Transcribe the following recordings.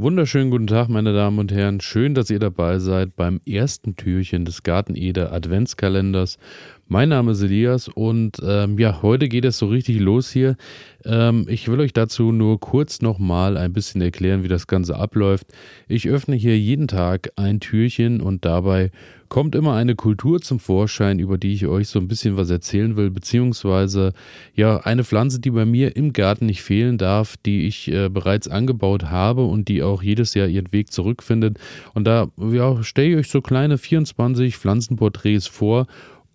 Wunderschönen guten Tag, meine Damen und Herren. Schön, dass ihr dabei seid beim ersten Türchen des Garten Eder Adventskalenders. Mein Name ist Elias und ähm, ja, heute geht es so richtig los hier. Ähm, ich will euch dazu nur kurz nochmal ein bisschen erklären, wie das Ganze abläuft. Ich öffne hier jeden Tag ein Türchen und dabei kommt immer eine Kultur zum Vorschein, über die ich euch so ein bisschen was erzählen will, beziehungsweise ja, eine Pflanze, die bei mir im Garten nicht fehlen darf, die ich äh, bereits angebaut habe und die auch jedes Jahr ihren Weg zurückfindet. Und da ja, stelle ich euch so kleine 24 Pflanzenporträts vor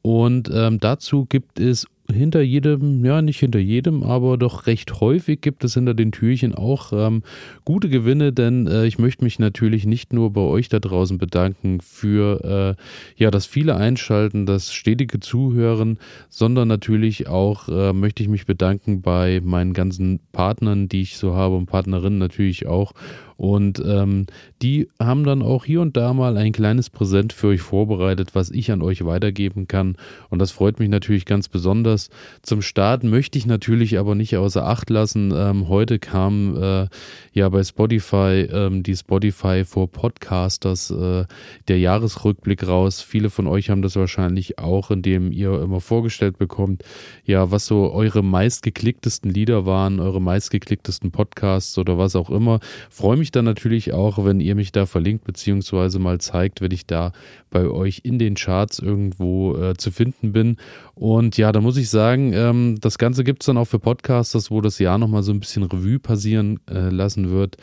und ähm, dazu gibt es hinter jedem, ja nicht hinter jedem, aber doch recht häufig gibt es hinter den Türchen auch ähm, gute Gewinne, denn äh, ich möchte mich natürlich nicht nur bei euch da draußen bedanken für äh, ja das viele Einschalten, das stetige Zuhören, sondern natürlich auch äh, möchte ich mich bedanken bei meinen ganzen Partnern, die ich so habe und Partnerinnen natürlich auch und ähm, die haben dann auch hier und da mal ein kleines Präsent für euch vorbereitet, was ich an euch weitergeben kann. Und das freut mich natürlich ganz besonders. Zum Start möchte ich natürlich aber nicht außer Acht lassen. Ähm, heute kam äh, ja bei Spotify ähm, die Spotify for Podcasters äh, der Jahresrückblick raus. Viele von euch haben das wahrscheinlich auch, indem ihr immer vorgestellt bekommt, ja, was so eure meistgeklicktesten Lieder waren, eure meistgeklicktesten Podcasts oder was auch immer. Freue mich mich dann natürlich auch, wenn ihr mich da verlinkt, beziehungsweise mal zeigt, wenn ich da bei euch in den Charts irgendwo äh, zu finden bin. Und ja, da muss ich sagen, ähm, das Ganze gibt es dann auch für Podcasters, wo das Jahr nochmal so ein bisschen Revue passieren äh, lassen wird.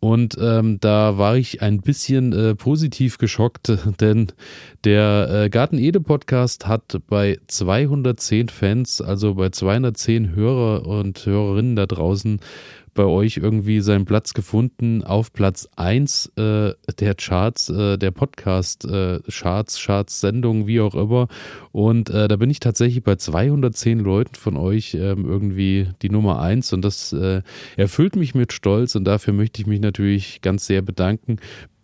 Und ähm, da war ich ein bisschen äh, positiv geschockt, denn der äh, Garten Ede Podcast hat bei 210 Fans, also bei 210 Hörer und Hörerinnen da draußen, bei euch irgendwie seinen Platz gefunden auf Platz 1 äh, der Charts, äh, der Podcast-Charts, äh, Charts, Sendungen, wie auch immer. Und äh, da bin ich tatsächlich bei 210 Leuten von euch ähm, irgendwie die Nummer 1 und das äh, erfüllt mich mit Stolz und dafür möchte ich mich natürlich ganz sehr bedanken.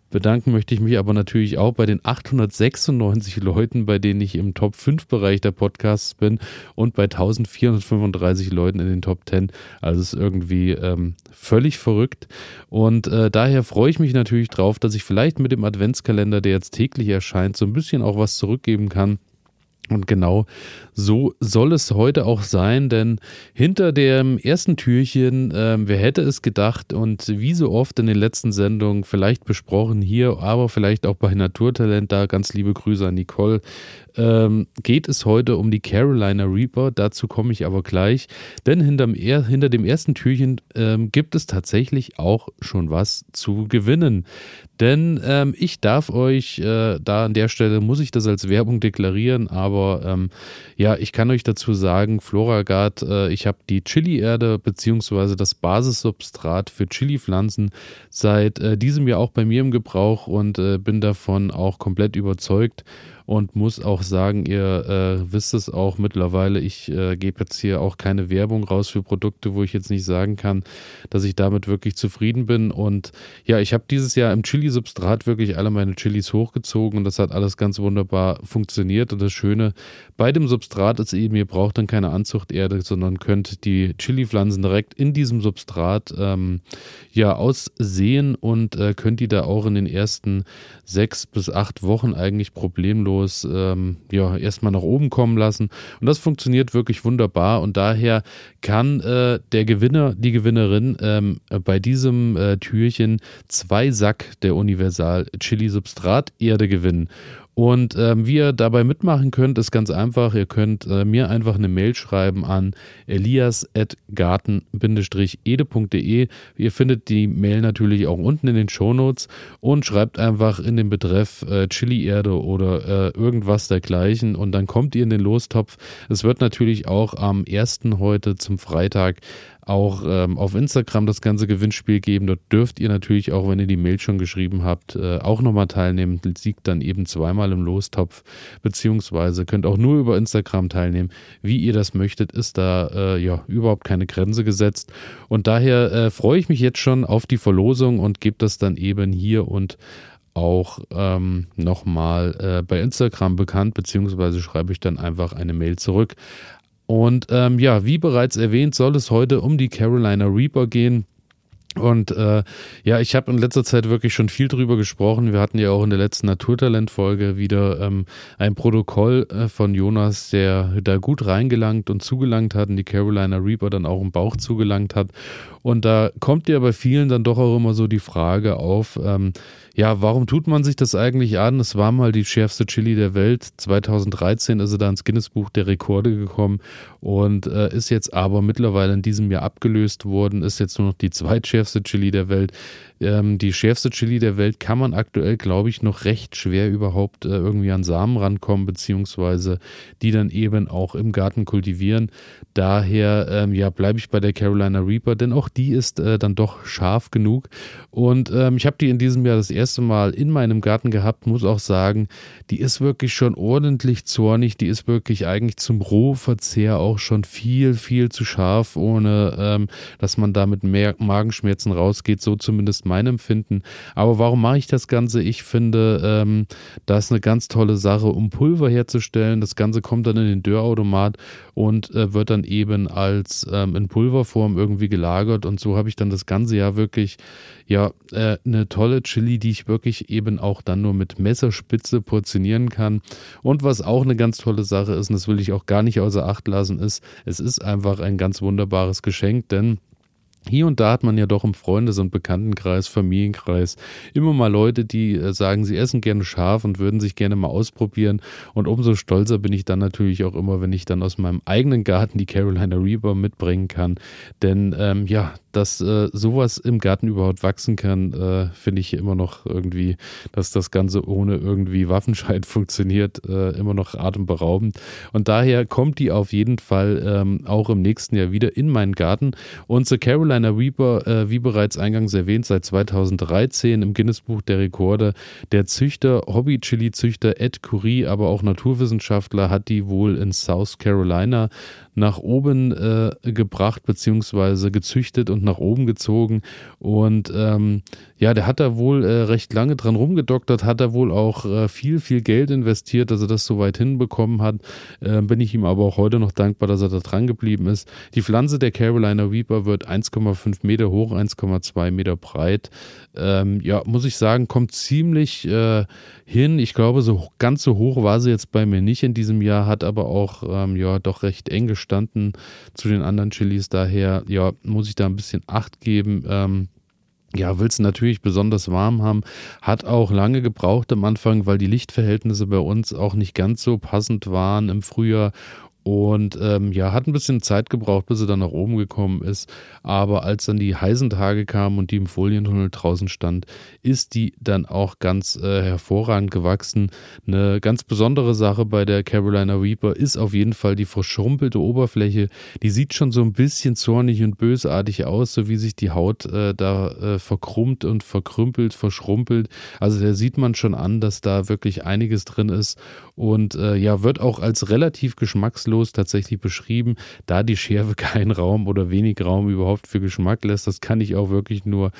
Bedanken möchte ich mich aber natürlich auch bei den 896 Leuten, bei denen ich im Top 5 Bereich der Podcasts bin und bei 1435 Leuten in den Top 10. Also es ist irgendwie ähm, völlig verrückt. Und äh, daher freue ich mich natürlich drauf, dass ich vielleicht mit dem Adventskalender, der jetzt täglich erscheint, so ein bisschen auch was zurückgeben kann und genau so soll es heute auch sein, denn hinter dem ersten Türchen, äh, wer hätte es gedacht und wie so oft in den letzten Sendungen vielleicht besprochen hier, aber vielleicht auch bei Naturtalent, da ganz liebe Grüße an Nicole, ähm, geht es heute um die Carolina Reaper. Dazu komme ich aber gleich, denn hinterm, hinter dem ersten Türchen ähm, gibt es tatsächlich auch schon was zu gewinnen. Denn ähm, ich darf euch, äh, da an der Stelle muss ich das als Werbung deklarieren, aber ähm, ja, ich kann euch dazu sagen, Floragard, äh, ich habe die Chili-Erde beziehungsweise das Basissubstrat für Chili-Pflanzen seit äh, diesem Jahr auch bei mir im Gebrauch und äh, bin davon auch komplett überzeugt und muss auch sagen, ihr äh, wisst es auch mittlerweile, ich äh, gebe jetzt hier auch keine Werbung raus für Produkte, wo ich jetzt nicht sagen kann, dass ich damit wirklich zufrieden bin. Und ja, ich habe dieses Jahr im Chili-Substrat wirklich alle meine Chilis hochgezogen und das hat alles ganz wunderbar funktioniert. Und das Schöne bei dem Substrat ist eben, ihr braucht dann keine Anzuchterde, sondern könnt die Chili-Pflanzen direkt in diesem Substrat ähm, ja aussehen und äh, könnt die da auch in den ersten sechs bis acht Wochen eigentlich problemlos Videos ähm, ja erstmal nach oben kommen lassen. Und das funktioniert wirklich wunderbar. Und daher kann äh, der Gewinner, die Gewinnerin ähm, bei diesem äh, Türchen zwei Sack der Universal Chili Substrat Erde gewinnen. Und ähm, wie ihr dabei mitmachen könnt, ist ganz einfach. Ihr könnt äh, mir einfach eine Mail schreiben an elias.garten-ede.de. Ihr findet die Mail natürlich auch unten in den Shownotes und schreibt einfach in den Betreff äh, Chili-Erde oder äh, irgendwas dergleichen und dann kommt ihr in den Lostopf. Es wird natürlich auch am 1. heute zum Freitag auch ähm, auf Instagram das ganze Gewinnspiel geben. Dort dürft ihr natürlich auch, wenn ihr die Mail schon geschrieben habt, äh, auch nochmal teilnehmen. Siegt dann eben zweimal im Lostopf, beziehungsweise könnt auch nur über Instagram teilnehmen. Wie ihr das möchtet, ist da äh, ja überhaupt keine Grenze gesetzt. Und daher äh, freue ich mich jetzt schon auf die Verlosung und gebe das dann eben hier und auch ähm, nochmal äh, bei Instagram bekannt, beziehungsweise schreibe ich dann einfach eine Mail zurück. Und ähm, ja, wie bereits erwähnt, soll es heute um die Carolina Reaper gehen. Und äh, ja, ich habe in letzter Zeit wirklich schon viel drüber gesprochen. Wir hatten ja auch in der letzten Naturtalent-Folge wieder ähm, ein Protokoll äh, von Jonas, der da gut reingelangt und zugelangt hat und die Carolina Reaper dann auch im Bauch zugelangt hat. Und da kommt ja bei vielen dann doch auch immer so die Frage auf, ähm, ja, warum tut man sich das eigentlich an? Es war mal die schärfste Chili der Welt. 2013 ist er da ins Guinness-Buch der Rekorde gekommen und äh, ist jetzt aber mittlerweile in diesem Jahr abgelöst worden, ist jetzt nur noch die zweitschärfste Chili der Welt. Ähm, die schärfste Chili der Welt kann man aktuell, glaube ich, noch recht schwer überhaupt äh, irgendwie an Samen rankommen, beziehungsweise die dann eben auch im Garten kultivieren. Daher, ähm, ja, bleibe ich bei der Carolina Reaper, denn auch die ist äh, dann doch scharf genug. Und ähm, ich habe die in diesem Jahr das erste Mal in meinem Garten gehabt, muss auch sagen, die ist wirklich schon ordentlich zornig, die ist wirklich eigentlich zum Rohverzehr auch schon viel, viel zu scharf, ohne ähm, dass man da mit mehr Magenschmerzen rausgeht, so zumindest mein Empfinden. Aber warum mache ich das Ganze? Ich finde, ähm, das ist eine ganz tolle Sache, um Pulver herzustellen. Das Ganze kommt dann in den Dörrautomat und äh, wird dann eben als ähm, in Pulverform irgendwie gelagert. Und so habe ich dann das ganze Jahr wirklich ja äh, eine tolle Chili, die ich wirklich eben auch dann nur mit Messerspitze portionieren kann. Und was auch eine ganz tolle Sache ist, und das will ich auch gar nicht außer Acht lassen, ist, es ist einfach ein ganz wunderbares Geschenk, denn hier und da hat man ja doch im Freundes- und Bekanntenkreis, Familienkreis immer mal Leute, die äh, sagen, sie essen gerne scharf und würden sich gerne mal ausprobieren. Und umso stolzer bin ich dann natürlich auch immer, wenn ich dann aus meinem eigenen Garten die Carolina Reaper mitbringen kann. Denn ähm, ja, dass äh, sowas im Garten überhaupt wachsen kann, äh, finde ich immer noch irgendwie, dass das Ganze ohne irgendwie Waffenscheid funktioniert, äh, immer noch atemberaubend. Und daher kommt die auf jeden Fall ähm, auch im nächsten Jahr wieder in meinen Garten. Und zur Carolina Reaper, äh, wie bereits eingangs erwähnt, seit 2013 im Guinness-Buch der Rekorde. Der Züchter, Hobby-Chili-Züchter Ed Curie, aber auch Naturwissenschaftler, hat die wohl in South Carolina nach oben äh, gebracht beziehungsweise gezüchtet und nach oben gezogen. Und ähm, ja, der hat da wohl äh, recht lange dran rumgedoktert, hat da wohl auch äh, viel, viel Geld investiert, dass er das so weit hinbekommen hat. Äh, bin ich ihm aber auch heute noch dankbar, dass er da dran geblieben ist. Die Pflanze der Carolina Reaper wird 1,5 Meter hoch, 1,2 Meter breit. Ähm, ja, muss ich sagen, kommt ziemlich äh, hin. Ich glaube, so ganz so hoch war sie jetzt bei mir nicht in diesem Jahr, hat aber auch ähm, ja doch recht eng gestanden zu den anderen Chilis. Daher ja muss ich da ein bisschen Acht geben. Ähm, ja, es natürlich besonders warm haben. Hat auch lange gebraucht am Anfang, weil die Lichtverhältnisse bei uns auch nicht ganz so passend waren im Frühjahr und ähm, ja, hat ein bisschen Zeit gebraucht, bis er dann nach oben gekommen ist. Aber als dann die heißen Tage kamen und die im Folientunnel draußen stand, ist die dann auch ganz äh, hervorragend gewachsen. Eine ganz besondere Sache bei der Carolina Reaper ist auf jeden Fall die verschrumpelte Oberfläche. Die sieht schon so ein bisschen zornig und bösartig aus, so wie sich die Haut äh, da äh, verkrummt und verkrümpelt, verschrumpelt. Also da sieht man schon an, dass da wirklich einiges drin ist. Und äh, ja, wird auch als relativ geschmackslos geschmacklos tatsächlich beschrieben, da die Schärfe keinen Raum oder wenig Raum überhaupt für Geschmack lässt. Das kann ich auch wirklich nur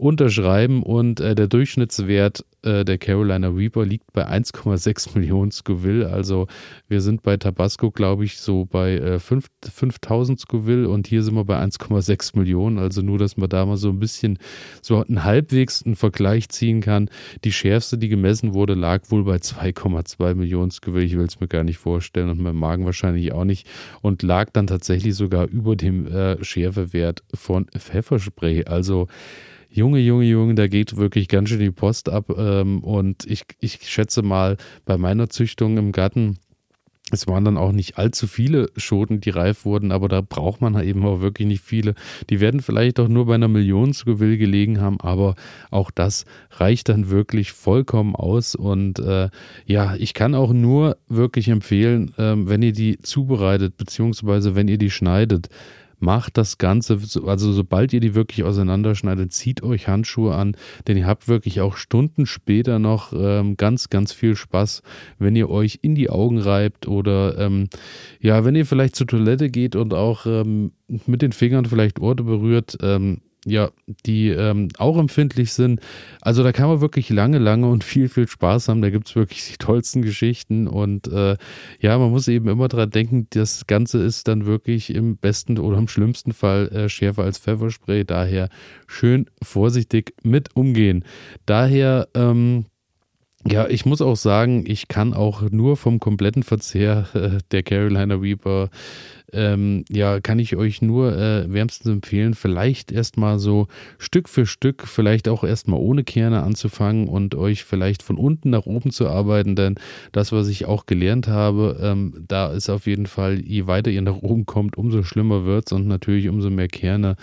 unterschreiben und äh, der Durchschnittswert äh, der Carolina Reaper liegt bei 1,6 Millionen Scoville. Also wir sind bei Tabasco, glaube ich, so bei äh, 5, 5000 Scoville und hier sind wir bei 1,6 Millionen. Also nur, dass man da mal so ein bisschen so einen halbwegs einen Vergleich ziehen kann. Die schärfste, die gemessen wurde, lag wohl bei 2,2 Millionen Scoville. Ich will es mir gar nicht vorstellen und mein Magen wahrscheinlich auch nicht und lag dann tatsächlich sogar über dem äh, Schärfewert von Pfefferspray. Also Junge, Junge, Junge, da geht wirklich ganz schön die Post ab. Ähm, und ich, ich schätze mal, bei meiner Züchtung im Garten, es waren dann auch nicht allzu viele Schoten, die reif wurden, aber da braucht man eben auch wirklich nicht viele. Die werden vielleicht auch nur bei einer Million zu Gewill gelegen haben, aber auch das reicht dann wirklich vollkommen aus. Und äh, ja, ich kann auch nur wirklich empfehlen, äh, wenn ihr die zubereitet, beziehungsweise wenn ihr die schneidet, macht das Ganze, also sobald ihr die wirklich auseinanderschneidet, zieht euch Handschuhe an, denn ihr habt wirklich auch Stunden später noch ähm, ganz, ganz viel Spaß, wenn ihr euch in die Augen reibt oder ähm, ja, wenn ihr vielleicht zur Toilette geht und auch ähm, mit den Fingern vielleicht Orte berührt. Ähm, ja, die ähm, auch empfindlich sind. Also da kann man wirklich lange, lange und viel, viel Spaß haben. Da gibt es wirklich die tollsten Geschichten und äh, ja, man muss eben immer daran denken, das Ganze ist dann wirklich im besten oder im schlimmsten Fall äh, schärfer als Pfefferspray. Daher schön vorsichtig mit umgehen. Daher ähm, ja, ich muss auch sagen, ich kann auch nur vom kompletten Verzehr äh, der Carolina Reaper ähm, ja, kann ich euch nur äh, wärmstens empfehlen, vielleicht erstmal so Stück für Stück, vielleicht auch erstmal ohne Kerne anzufangen und euch vielleicht von unten nach oben zu arbeiten, denn das, was ich auch gelernt habe, ähm, da ist auf jeden Fall, je weiter ihr nach oben kommt, umso schlimmer wird es und natürlich umso mehr Kerne,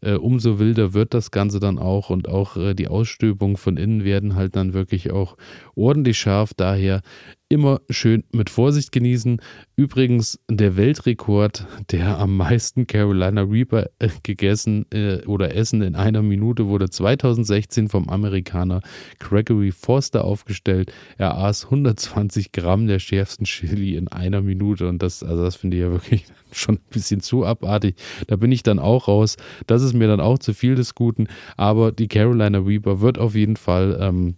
äh, umso wilder wird das Ganze dann auch und auch äh, die Ausstülpungen von innen werden halt dann wirklich auch ordentlich scharf. Daher immer schön mit Vorsicht genießen. Übrigens, der Weltrekord, der am meisten Carolina Reaper äh, gegessen äh, oder essen in einer Minute, wurde 2016 vom Amerikaner Gregory Forster aufgestellt. Er aß 120 Gramm der schärfsten Chili in einer Minute und das, also das finde ich ja wirklich schon ein bisschen zu abartig. Da bin ich dann auch raus. Das ist mir dann auch zu viel des Guten. Aber die Carolina Reaper wird auf jeden Fall ähm,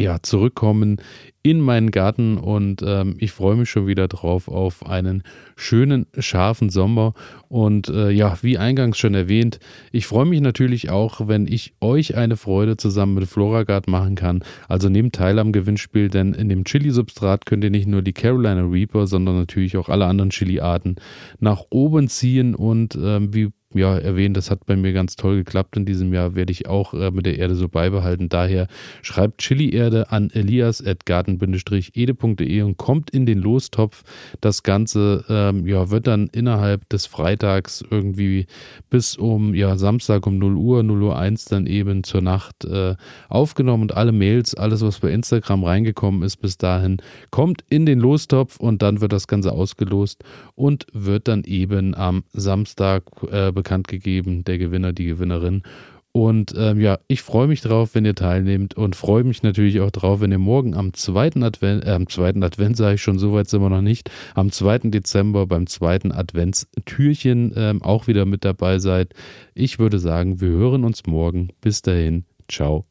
ja, zurückkommen in meinen Garten und ähm, ich freue mich schon wieder drauf auf einen schönen, scharfen Sommer. Und äh, ja, wie eingangs schon erwähnt, ich freue mich natürlich auch, wenn ich euch eine Freude zusammen mit Floragard machen kann. Also nehmt teil am Gewinnspiel, denn in dem Chili-Substrat könnt ihr nicht nur die Carolina Reaper, sondern natürlich auch alle anderen Chili-Arten nach oben ziehen und ähm, wie ja, erwähnt, das hat bei mir ganz toll geklappt in diesem Jahr, werde ich auch äh, mit der Erde so beibehalten. Daher schreibt Chili-Erde an elias.garten-ede.de und kommt in den Lostopf. Das Ganze ähm, ja, wird dann innerhalb des Freitags irgendwie bis um ja, Samstag um 0 Uhr, 0 Uhr 1 dann eben zur Nacht äh, aufgenommen und alle Mails, alles was bei Instagram reingekommen ist bis dahin, kommt in den Lostopf und dann wird das Ganze ausgelost und wird dann eben am Samstag äh, bekannt gegeben, der Gewinner, die Gewinnerin. Und ähm, ja, ich freue mich drauf, wenn ihr teilnehmt und freue mich natürlich auch drauf, wenn ihr morgen am zweiten Advent, äh, am zweiten Advent sage ich schon, so weit sind wir noch nicht, am 2. Dezember beim zweiten Adventstürchen ähm, auch wieder mit dabei seid. Ich würde sagen, wir hören uns morgen. Bis dahin, ciao.